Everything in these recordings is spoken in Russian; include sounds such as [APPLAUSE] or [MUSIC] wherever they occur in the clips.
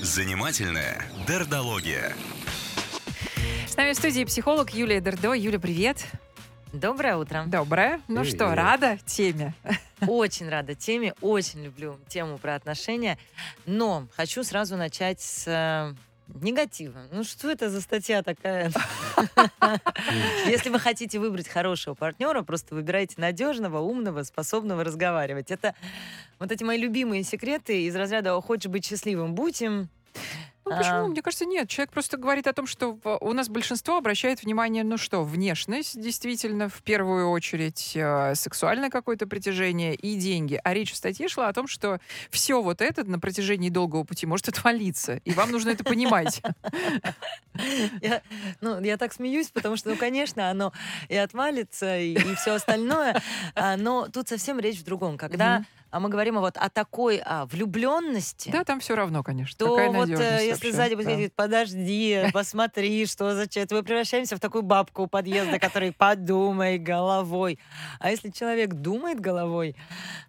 Занимательная дердология. С нами в студии психолог Юлия Дердо. Юля, привет. Доброе утро. Доброе. Ну Привет. что, рада теме? Очень рада теме, очень люблю тему про отношения. Но хочу сразу начать с э, негатива. Ну что это за статья такая? [LAUGHS] Если вы хотите выбрать хорошего партнера, просто выбирайте надежного, умного, способного разговаривать. Это вот эти мои любимые секреты из разряда «хочешь быть счастливым, будь им». Ну почему? А. Мне кажется, нет. Человек просто говорит о том, что у нас большинство обращает внимание, ну что, внешность, действительно, в первую очередь, э, сексуальное какое-то притяжение и деньги. А речь в статье шла о том, что все вот это на протяжении долгого пути может отвалиться. И вам нужно это понимать. Ну, я так смеюсь, потому что, ну, конечно, оно и отвалится, и, все остальное. А, но тут совсем речь в другом. Когда. А, мы говорим вот о такой а, влюбленности, Да, там все равно, конечно. то Какая вот э, если вообще, сзади будет да. говорить, подожди, [LAUGHS] посмотри, что за человек, мы превращаемся в такую бабку у подъезда, который подумай головой. А если человек думает головой,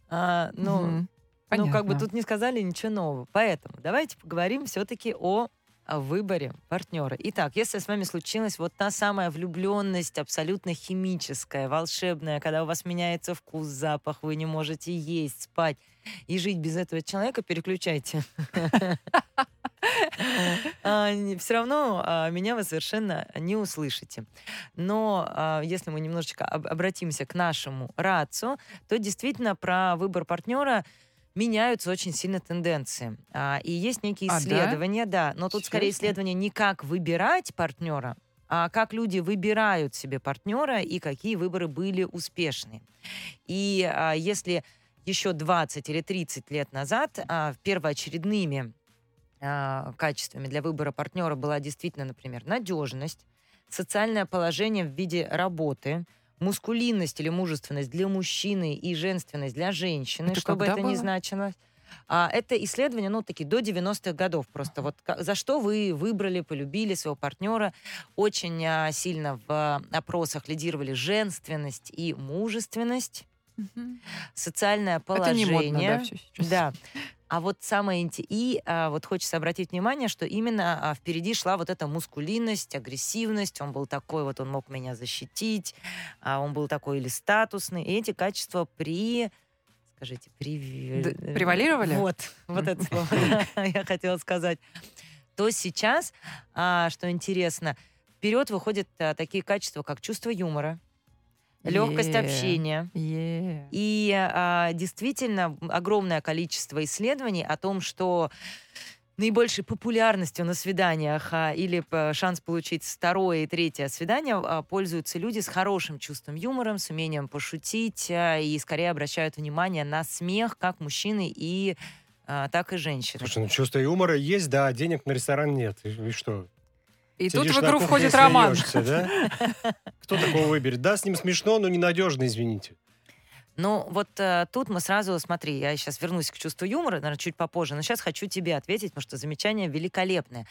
а, ну, Мгм. ну, как бы тут не сказали ничего нового. Поэтому давайте поговорим все-таки о, о выборе партнера. Итак, если с вами случилась вот та самая влюбленность, абсолютно химическая, волшебная, когда у вас меняется вкус, запах, вы не можете есть, спать и жить без этого человека, переключайте. Все равно а, меня вы совершенно не услышите. Но а, если мы немножечко об- обратимся к нашему рацу, то действительно про выбор партнера меняются очень сильно тенденции. А, И есть некие А, да? исследования, да, но тут скорее Серьезно? исследования не как выбирать партнера, а как люди выбирают себе партнера и какие выборы были успешны. И а, если еще 20 или 30 лет назад а, первоочередными а, качествами для выбора партнера была действительно, например, надежность, социальное положение в виде работы, мускулинность или мужественность для мужчины и женственность для женщины, Это чтобы это не было? значило. А, это исследования, ну, такие до 90-х годов просто. Вот за что вы выбрали, полюбили своего партнера. Очень а, сильно в а, опросах лидировали женственность и мужественность, Мгм. социальное Это положение. не модно, да, всё сейчас. Да. А вот самое инте- и а, вот хочется обратить внимание, что именно а, впереди шла вот эта мускулинность, агрессивность. Он был такой, вот он мог меня защитить, а он был такой или статусный. И эти качества при скажите, при... Д- превалировали? Вот, вот это слово да, [LAUGHS] я хотела сказать. То сейчас, а, что интересно, вперед выходят а, такие качества, как чувство юмора, легкость Е. общения, Е. и а, действительно огромное количество исследований о том, что наибольшей популярностью на свиданиях а, или шанс получить второе и третье свидание а, пользуются люди с хорошим чувством юмора, с умением пошутить а, и скорее обращают внимание на смех как мужчины и а, так и женщины. Слушай, ну чувство юмора есть, да, а денег на ресторан нет. И, и что? И тут в игру входит роман. да? Кто такого выберет? Да, с ним смешно, но ненадежно, извините. Ну, вот э, тут мы сразу, смотри, я сейчас вернусь к чувству юмора, наверное, чуть попозже, но сейчас хочу тебе ответить, потому что замечание великолепное.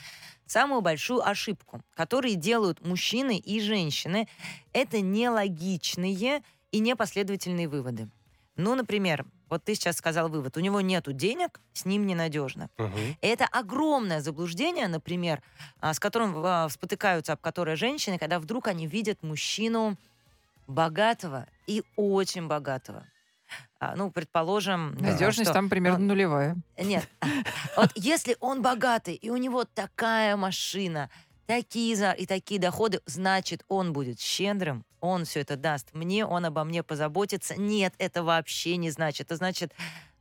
Самую большую ошибку, которую делают мужчины и женщины, это нелогичные и непоследовательные выводы. Ну, например, вот ты сейчас сказал вывод, у него нету денег, с ним ненадежно. Мгм. Это огромное заблуждение, например, а, с которым а, спотыкаются об которое женщины, когда вдруг они видят мужчину богатого и очень богатого. А, Ну, предположим... Надежность что- там примерно ну, нулевая. Нет. [LAUGHS] Вот если он богатый, и у него такая машина, такие за и такие доходы, значит, он будет щедрым, он все это даст мне, он обо мне позаботится. Нет, это вообще не значит. Это значит,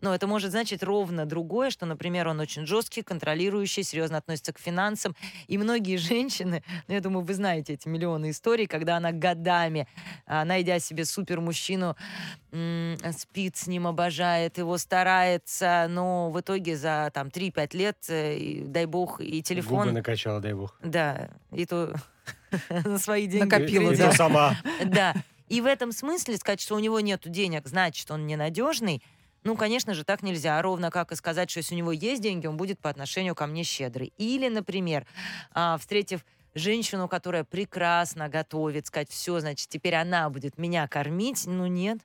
ну, это может значить ровно другое, что, например, он очень жесткий, контролирующий, серьезно относится к финансам. И многие [LAUGHS] женщины, ну, я думаю, вы знаете эти миллионы историй, когда она годами, а, найдя себе супер мужчину, спит с ним, обожает его, старается, но в итоге за там 3-5 лет, э, и, дай бог, и Губы телефон... накачала, дай бог. Да, и то [LAUGHS] на свои деньги. Накопила, И- и да. то сама. Да. И в этом смысле сказать, что у него нет денег, значит, он ненадежный, ну, конечно же, так нельзя. Ровно как и сказать, что если у него есть деньги, он будет по отношению ко мне щедрый. Или, например, а, встретив женщину, которая прекрасно готовит, сказать, все, значит, теперь она будет меня кормить. Ну, нет.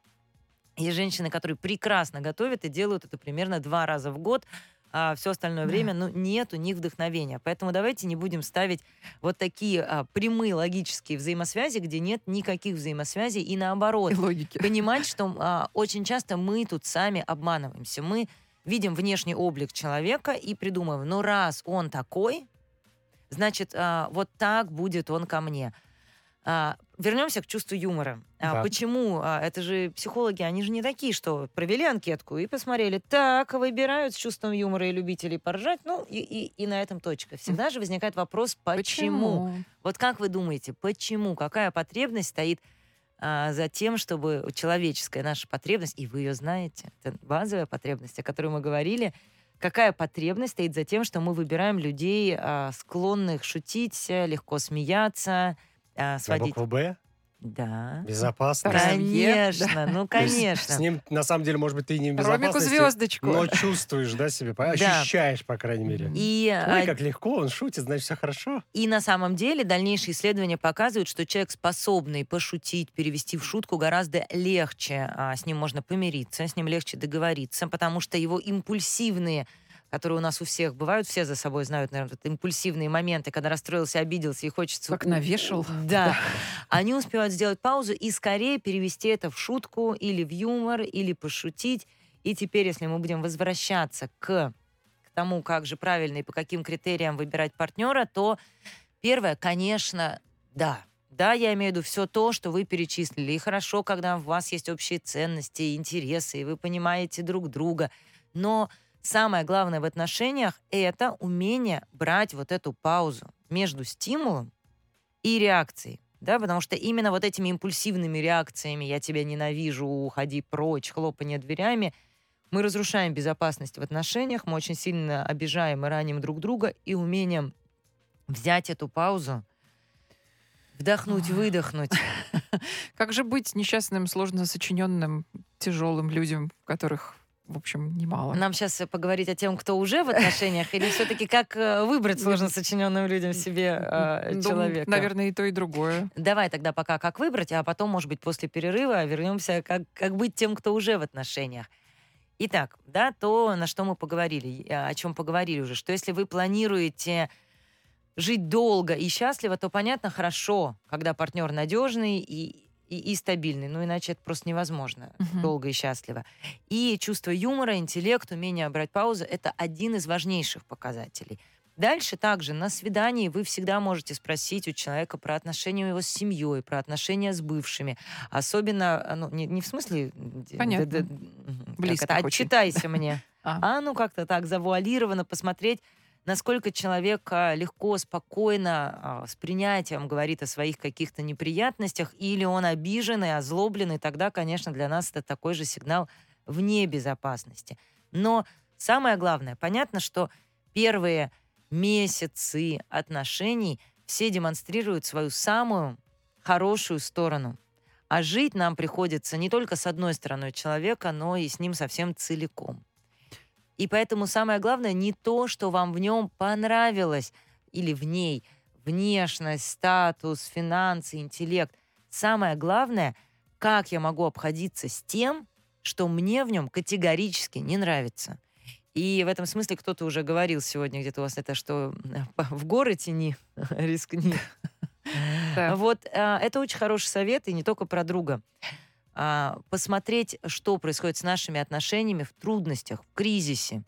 Есть женщины, которые прекрасно готовят и делают это примерно два раза в год, а все остальное Да. время ну, нет у них вдохновения. Поэтому давайте не будем ставить вот такие а, прямые логические взаимосвязи, где нет никаких взаимосвязей, и наоборот И [LAUGHS] логики. понимать, что а, очень часто мы тут сами обманываемся. Мы видим внешний облик человека и придумываем, ну раз он такой, значит, а, вот так будет он ко мне. А, вернемся к чувству юмора. А, Да. почему? А, это же психологи, они же не такие, что провели анкетку и посмотрели, так, выбирают с чувством юмора и любителей поржать, ну и, и, и на этом точка. Всегда же возникает вопрос, почему? Вот как вы думаете, почему? Какая потребность стоит а, за тем, чтобы человеческая наша потребность, и вы ее знаете, это базовая потребность, о которой мы говорили, какая потребность стоит за тем, что мы выбираем людей, а, склонных шутить, легко смеяться, а, На сводить... букву «Б»? Да. Безопасно. Конечно, ну конечно. С ним, на самом деле, может быть, ты не безопасности, звездочку. но чувствуешь, да, себе, ощущаешь, по крайней мере. И, Ой, а, как легко, он шутит, значит, все хорошо. И на самом деле дальнейшие исследования показывают, что человек, способный пошутить, перевести в шутку, гораздо легче а, с ним можно помириться, с ним легче договориться, потому что его импульсивные которые у нас у всех бывают, все за собой знают, наверное, вот импульсивные моменты, когда расстроился, обиделся и хочется... Как навешал. [LAUGHS] [LAUGHS] Да. Они успевают сделать паузу и скорее перевести это в шутку или в юмор, или пошутить. И теперь, если мы будем возвращаться к, к тому, как же правильно и по каким критериям выбирать партнера, то первое, конечно, да. Да, я имею в виду все то, что вы перечислили. И хорошо, когда у вас есть общие ценности, интересы, и вы понимаете друг друга. Но самое главное в отношениях — это умение брать вот эту паузу между стимулом и реакцией. Да, потому что именно вот этими импульсивными реакциями «я тебя ненавижу», «уходи прочь», «хлопанье дверями» мы разрушаем безопасность в отношениях, мы очень сильно обижаем и раним друг друга, и умением взять эту паузу, вдохнуть, выдохнуть. [LAUGHS] Как же быть несчастным, сложно сочиненным, тяжелым людям, которых, в общем, немало? Нам сейчас поговорить о тем, кто уже в отношениях, или все-таки как э, выбрать сложно сочиненным людям себе э, Ну, человека? Наверное, и то, и другое. Давай тогда пока как выбрать, а потом, может быть, после перерыва вернемся, как, как быть тем, кто уже в отношениях. Итак, да, то, на что мы поговорили, о чем поговорили уже, что если вы планируете жить долго и счастливо, то понятно, хорошо, когда партнер надежный и, и, и стабильный. Ну, иначе это просто невозможно Мгм. долго и счастливо. И чувство юмора, интеллект, умение брать паузу — это один из важнейших показателей. Дальше также на свидании вы всегда можете спросить у человека про отношения его с семьей, про отношения с бывшими. Особенно, а, ну, не, не в смысле... Понятно. д- д- мгм, как Близко это. Отчитайся мне. [LAUGHS] А. А ну как-то так завуалированно посмотреть, насколько человек легко, спокойно, а, с принятием говорит о своих каких-то неприятностях, или он обиженный, озлобленный, тогда, конечно, для нас это такой же сигнал вне безопасности. Но самое главное, понятно, что первые месяцы отношений все демонстрируют свою самую хорошую сторону. А жить нам приходится не только с одной стороной человека, но и с ним совсем целиком. И поэтому самое главное не то, что вам в нем понравилось или в ней, внешность, статус, финансы, интеллект. Самое главное, как я могу обходиться с тем, что мне в нем категорически не нравится. И в этом смысле кто-то уже говорил сегодня где-то у вас это, что э, [LAUGHS] в горы тяни, [LAUGHS] рискни. Вот а, это очень хороший совет, и не только про друга. А, посмотреть, что происходит с нашими отношениями в трудностях, в кризисе.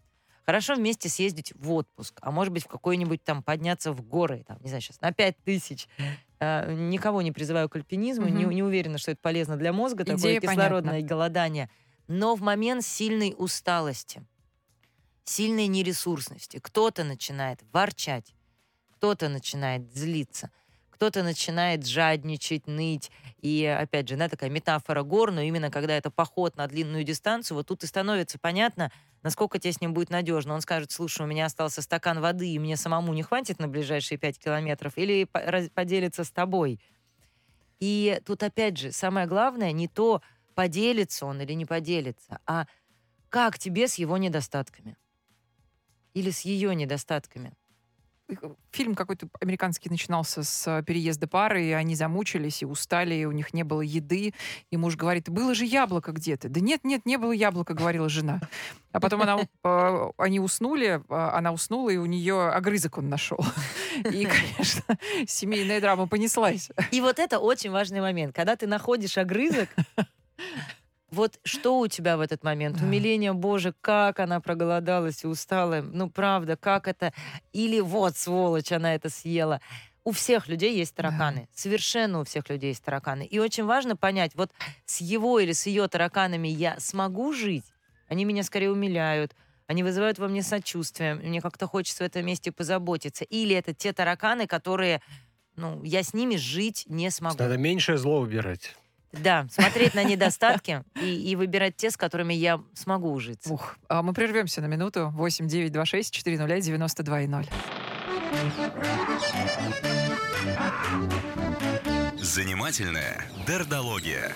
Хорошо вместе съездить в отпуск, а может быть в какой-нибудь там подняться в горы, там, не знаю, сейчас на 5 тысяч. А, никого не призываю к альпинизму, не, Мгм. не уверена, что это полезно для мозга, такое Идея кислородное понятна. голодание. Но в момент сильной усталости, сильной нересурсности кто-то начинает ворчать, кто-то начинает злиться, кто-то начинает жадничать, ныть. И, опять же, да, такая метафора гор, но именно когда это поход на длинную дистанцию, вот тут и становится понятно, насколько тебе с ним будет надежно. Он скажет, слушай, у меня остался стакан воды, и мне самому не хватит на ближайшие пять километров, или поделиться с тобой. И тут, опять же, самое главное не то, поделится он или не поделится, а как тебе с его недостатками или с ее недостатками. Фильм какой-то американский начинался с переезда пары, и они замучились и устали, и у них не было еды. И муж говорит, было же яблоко где-то. Да нет, нет, не было яблока, говорила жена. А потом она, э, они уснули, а, она уснула, и у нее огрызок он нашел. И, конечно, семейная драма понеслась. И вот это очень важный момент. Когда ты находишь огрызок, вот что у тебя в этот момент? Да. Умиление, боже, как она проголодалась и устала. Ну, правда, как это? Или вот, сволочь, она это съела. У всех людей есть тараканы. Совершенно у всех людей есть тараканы. И очень важно понять, вот с его или с ее тараканами я смогу жить? Они меня скорее умиляют, они вызывают во мне сочувствие, мне как-то хочется в этом месте позаботиться. Или это те тараканы, которые, ну, я с ними жить не смогу. Надо меньшее зло выбирать. Да, смотреть на недостатки [LAUGHS] и, и выбирать те, с которыми я смогу ужиться. Ух, а мы прервемся на минуту. 8 9 2 6 4 0 92 и 0. Занимательная дердология.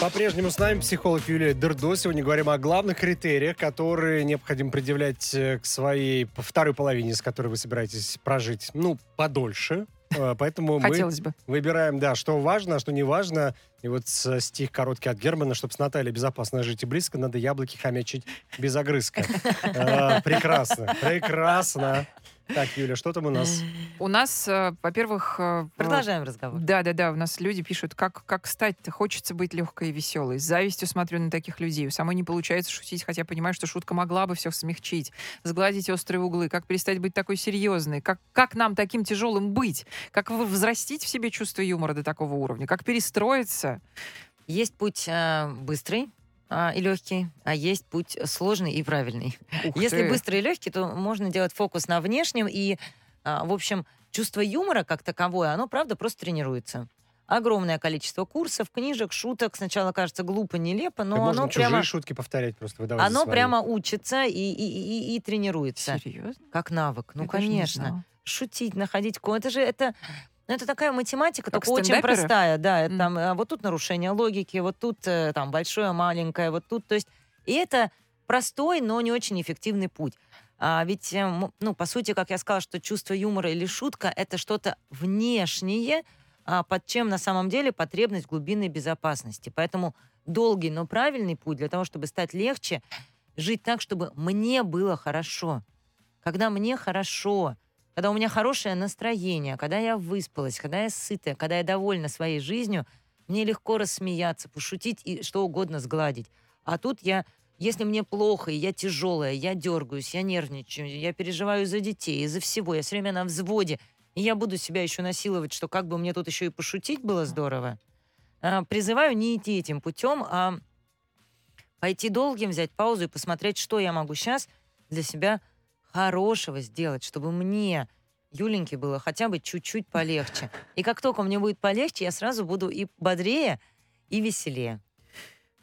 По-прежнему с нами психолог Юлия Дердо. Сегодня говорим о главных критериях, которые необходимо предъявлять э, к своей второй половине, с которой вы собираетесь прожить, ну, подольше. Э, Поэтому мы бы. выбираем, да, что важно, а что не важно. И вот стих короткий от Германа, чтобы с Натальей безопасно жить и близко, надо яблоки хомячить без огрызка. Э, [LAUGHS] Прекрасно, прекрасно. Так, Юля, что там у нас? У нас, э, во-первых... э, Продолжаем разговор. Да, да, да. У нас люди пишут, как, как стать-то? Хочется быть легкой и веселой. С завистью смотрю на таких людей. У самой не получается шутить, хотя понимаю, что шутка могла бы все смягчить, сгладить острые углы. Как перестать быть такой серьезной? Как, как нам таким тяжелым быть? Как взрастить в себе чувство юмора до такого уровня? Как перестроиться? Есть путь э, быстрый а, и легкий, а есть путь сложный и правильный. Ух Если ты. быстрый и легкий, то можно делать фокус на внешнем. И, а, в общем, чувство юмора как таковое, оно, правда, просто тренируется. Огромное количество курсов, книжек, шуток. Сначала кажется глупо, нелепо, но Так можно оно чужие прямо, шутки повторять просто, выдавать оно свои. прямо учится и, и, и- и тренируется. Серьезно? Как навык. Ну, Я конечно. Шутить, находить Это же это, ну, это такая математика, Как только очень простая. Да, это Мгм. там, а, вот тут нарушение логики, вот тут э, там большое, маленькое, вот тут. То есть, и это простой, но не очень эффективный путь. А ведь, э, ну, по сути, как я сказала, что чувство юмора или шутка — это что-то внешнее, а, под чем на самом деле потребность глубинной безопасности. Поэтому долгий, но правильный путь для того, чтобы стать легче, жить так, чтобы мне было хорошо. Когда мне хорошо, когда у меня хорошее настроение, когда я выспалась, когда я сытая, когда я довольна своей жизнью, мне легко рассмеяться, пошутить и что угодно сгладить. А тут я, если мне плохо, и я тяжелая, я дергаюсь, я нервничаю, я переживаю за детей, из-за всего, я все время на взводе, и я буду себя еще насиловать, что как бы мне тут еще и пошутить было здорово. А, призываю не идти этим путем, а пойти долгим, взять паузу и посмотреть, что я могу сейчас для себя хорошего сделать, чтобы мне, Юленьке, было хотя бы чуть-чуть полегче. И как только мне будет полегче, я сразу буду и бодрее, и веселее.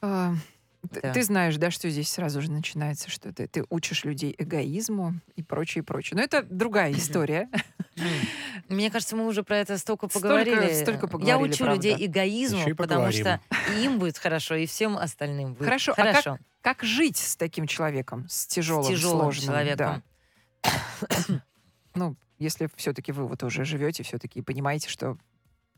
А, Да. Ты знаешь, да, что здесь сразу же начинается, что ты, ты учишь людей эгоизму и прочее, прочее. Но это другая история. Мне кажется, мы уже про это столько Столько- поговорили. столько Я поговорили, учу правда. людей эгоизму, и потому что и им будет хорошо, и всем остальным будет Хорошо, а как хорошо. Как жить с таким человеком, с тяжелым, с тяжелым сложным? человеком. да. [COUGHS] Ну, если все-таки вы вот уже живете, все-таки понимаете, что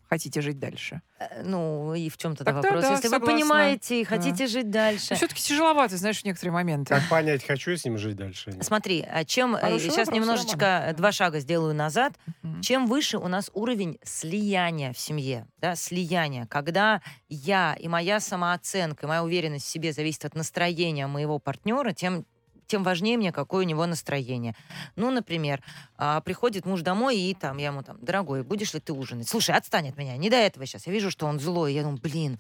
хотите жить дальше. Э, Ну, и в чем-то Тогда вопрос. да, Если согласна. вы понимаете и Да. хотите жить дальше. все-таки тяжеловато, знаешь, в некоторые моменты. Как понять, хочу я с ним жить дальше? нет? Смотри, а чем э, Хороший сейчас вопрос, немножечко э, два шага сделаю назад. Мгм. Чем выше у нас уровень слияния в семье, да, слияния, когда я и моя самооценка, и моя уверенность в себе зависит от настроения моего партнера, тем тем важнее мне, какое у него настроение. Ну, например, а, приходит муж домой, и там я ему там, дорогой, будешь ли ты ужинать? Слушай, отстань от меня, не до этого сейчас. Я вижу, что он злой, я думаю, блин,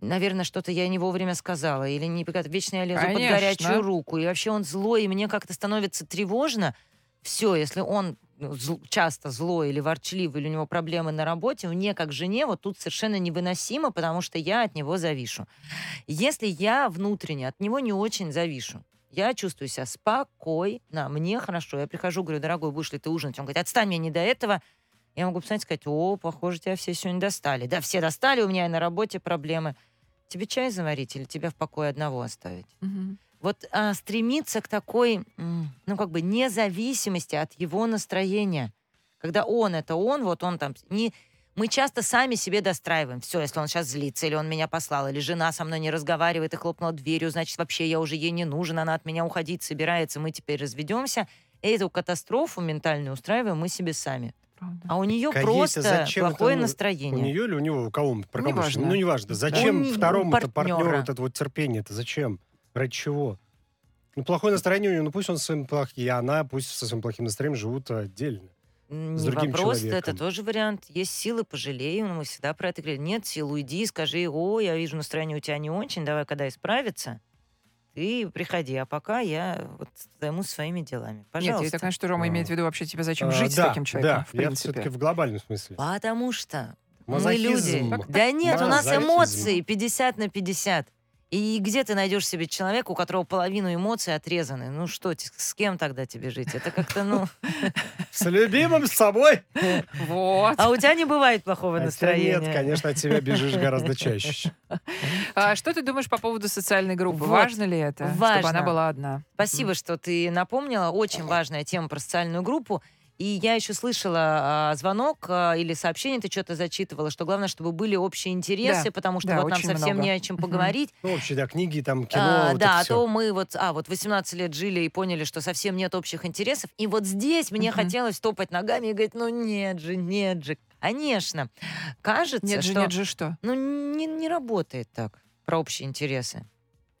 наверное, что-то я не вовремя сказала, или не вечно я лезу под Конечно. горячую руку, и вообще он злой, и мне как-то становится тревожно. Все, если он ну, зл- часто злой или ворчливый, или у него проблемы на работе, мне как жене вот тут совершенно невыносимо, потому что я от него завишу. Если я внутренне от него не очень завишу, я чувствую себя спокойно, мне хорошо. Я прихожу, говорю, дорогой, будешь ли ты ужинать? Он говорит, отстань мне не до этого. Я могу посмотреть, сказать, о, похоже, тебя все сегодня достали. Да, все достали, у меня и на работе проблемы. Тебе чай заварить или тебя в покое одного оставить? Мгм. Вот а, стремиться к такой, ну, как бы независимости от его настроения. Когда он это он, вот он там не... Мы часто сами себе достраиваем. Все, если он сейчас злится, или он меня послал, или жена со мной не разговаривает и хлопнула дверью, значит, вообще я уже ей не нужен, она от меня уходить собирается, мы теперь разведемся. Эту катастрофу ментальную устраиваем мы себе сами. Правда. А у нее Конечно, просто зачем это, плохое У настроение. нее или у него, у кого мы, про кого сейчас? Ну, неважно. Зачем У у второму-то партнеру вот это вот терпение-то? Зачем? Ради чего? Ну, плохое настроение у него, ну пусть он с своим плохим, и она пусть со своим плохим настроением живут отдельно. С Не другим вопрос, это человеком. тоже вариант. Есть силы, пожалей. Мы всегда про это говорили. Нет сил, уйди, скажи, о, я вижу, настроение у тебя не очень, давай, когда исправится, ты приходи. А пока я вот займусь своими делами. Нет, Пожалуйста. я так что Рома А. имеет в виду вообще тебе зачем А, жить с да, таким человеком, Да, в я принципе. все-таки в глобальном смысле. Потому что мы Мазохизм. люди. Да нет, у нас Мазохизм. эмоции 50 на 50. И где ты найдешь себе человека, у которого половину эмоций отрезаны? Ну что, с кем тогда тебе жить? Это как-то, ну... [LAUGHS] С любимым с собой. Вот. А у тебя не бывает плохого настроения. нет, конечно, от тебя бежишь гораздо чаще. [LAUGHS] А что ты думаешь по поводу социальной группы? Вот. Важно ли это, чтобы Важно. она была одна? Спасибо, что ты напомнила. Очень важная тема про социальную группу. И я еще слышала а, звонок а, или сообщение, ты что-то зачитывала, что главное, чтобы были общие интересы, Да, потому что да, вот нам совсем много. не о чем поговорить. Ну, вообще, да, книги, там, кино, А, вот да, это а всё. то мы вот, а, вот 18 лет жили и поняли, что совсем нет общих интересов. И вот здесь мне хотелось топать ногами и говорить, ну нет же, нет же. Конечно, кажется, Нет же, что нет же что? ну, не, не работает так про общие интересы.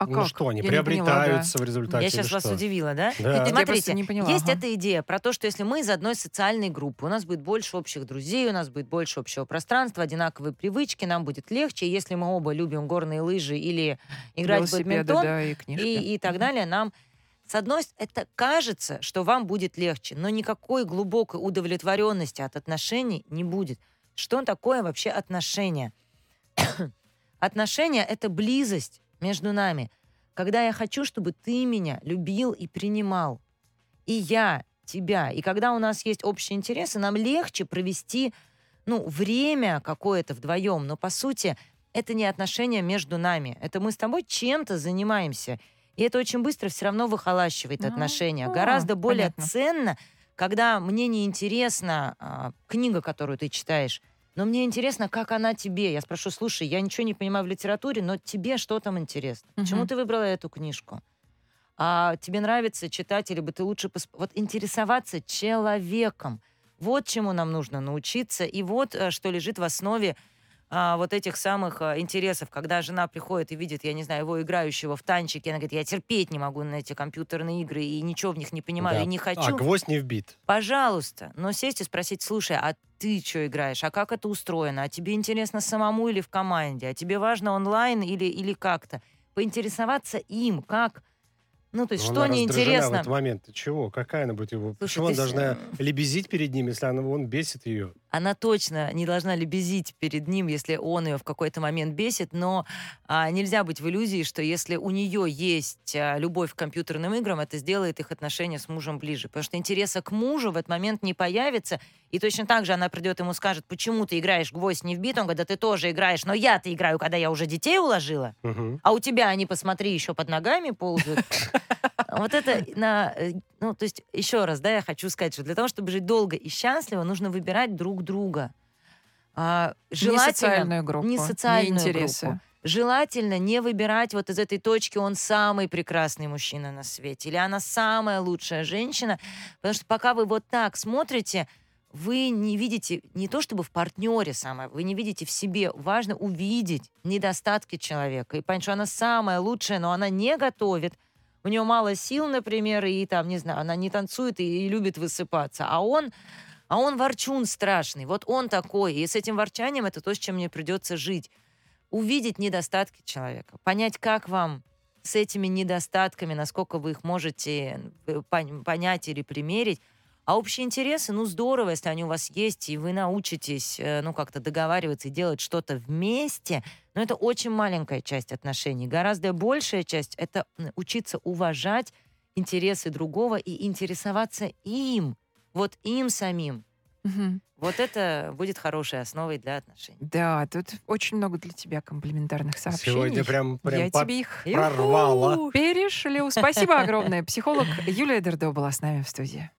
А Ну как? что, они Я не поняла, приобретаются в результате Я сейчас вас что? удивила, да? Да. Смотрите, не поняла, есть ага. эта идея про то, что если мы из одной социальной группы, у нас будет больше общих друзей, у нас будет больше общего пространства, одинаковые привычки, нам будет легче. Если мы оба любим горные лыжи или играть в бадминтон да, и книжки. и, и так далее, нам с одной с- это кажется, что вам будет легче, но никакой глубокой удовлетворенности от отношений не будет. Что такое вообще отношения? [COUGHS] Отношения — это близость между нами. Когда я хочу, чтобы ты меня любил и принимал. И я тебя. И когда у нас есть общие интересы, нам легче провести ну, время какое-то вдвоем. Но, по сути, это не отношения между нами. Это мы с тобой чем-то занимаемся. И это очень быстро все равно выхолащивает А, отношения. а, Гораздо более понятно. ценно, когда мне не интересна а, книга, которую ты читаешь, но мне интересно, как она тебе. Я спрошу, слушай, я ничего не понимаю в литературе, но тебе что там интересно? Почему Мгм. ты выбрала эту книжку? А тебе нравится читать, или бы ты лучше... пос- Вот интересоваться человеком. Вот чему нам нужно научиться. И вот э, что лежит в основе а, вот этих самых а, интересов. Когда жена приходит и видит, я не знаю, его играющего в танчики, она говорит, я терпеть не могу на эти компьютерные игры и ничего в них не понимаю, Да. и не А, хочу. гвоздь не вбит. Пожалуйста, но сесть и спросить, слушай, а ты что играешь? А как это устроено? А тебе интересно самому или в команде? А тебе важно онлайн или, или как-то? Поинтересоваться им, как... Ну, то есть, Ну, что она раздражена в неинтересно? этот момент. Ты чего? Какая она будет его? Слушай, Почему она ты с- должна лебезить перед ним, если она, он бесит ее? Она точно не должна лебезить перед ним, если он ее в какой-то момент бесит, но а, нельзя быть в иллюзии, что если у нее есть а, любовь к компьютерным играм, это сделает их отношения с мужем ближе. Потому что интереса к мужу в этот момент не появится, и точно так же она придет ему скажет, почему ты играешь гвоздь не вбит, он говорит, да ты тоже играешь, но я-то играю, когда я уже детей уложила, Мгм. а у тебя они, посмотри, еще под ногами ползают. Вот это, на, э, ну, то есть, еще раз, да, я хочу сказать, что для того, чтобы жить долго и счастливо, нужно выбирать друг друга. А, не желательно социальную группу, не социальную интересы. группу. Желательно не выбирать вот из этой точки он самый прекрасный мужчина на свете или она самая лучшая женщина, потому что пока вы вот так смотрите, вы не видите не то чтобы в партнере самое, вы не видите в себе. Важно увидеть недостатки человека и понять, что она самая лучшая, но она не готовит, у нее мало сил, например, и там, не знаю, она не танцует и, и любит высыпаться, а он, а он ворчун страшный, вот он такой, и с этим ворчанием это то, с чем мне придется жить. Увидеть недостатки человека, понять, как вам с этими недостатками, насколько вы их можете э, пон- понять или примерить, а общие интересы, ну, здорово, если они у вас есть, и вы научитесь, э, ну, как-то договариваться и делать что-то вместе, но это очень маленькая часть отношений. Гораздо большая часть — это учиться уважать интересы другого и интересоваться им, вот им самим, Мгм. Вот это будет хорошей основой для отношений. Да, тут очень много для тебя комплиментарных сообщений. Сегодня прям, прям Я по- тебе их прорвала. Перешлю. Спасибо огромное. Психолог Юлия Дердо была с нами в студии.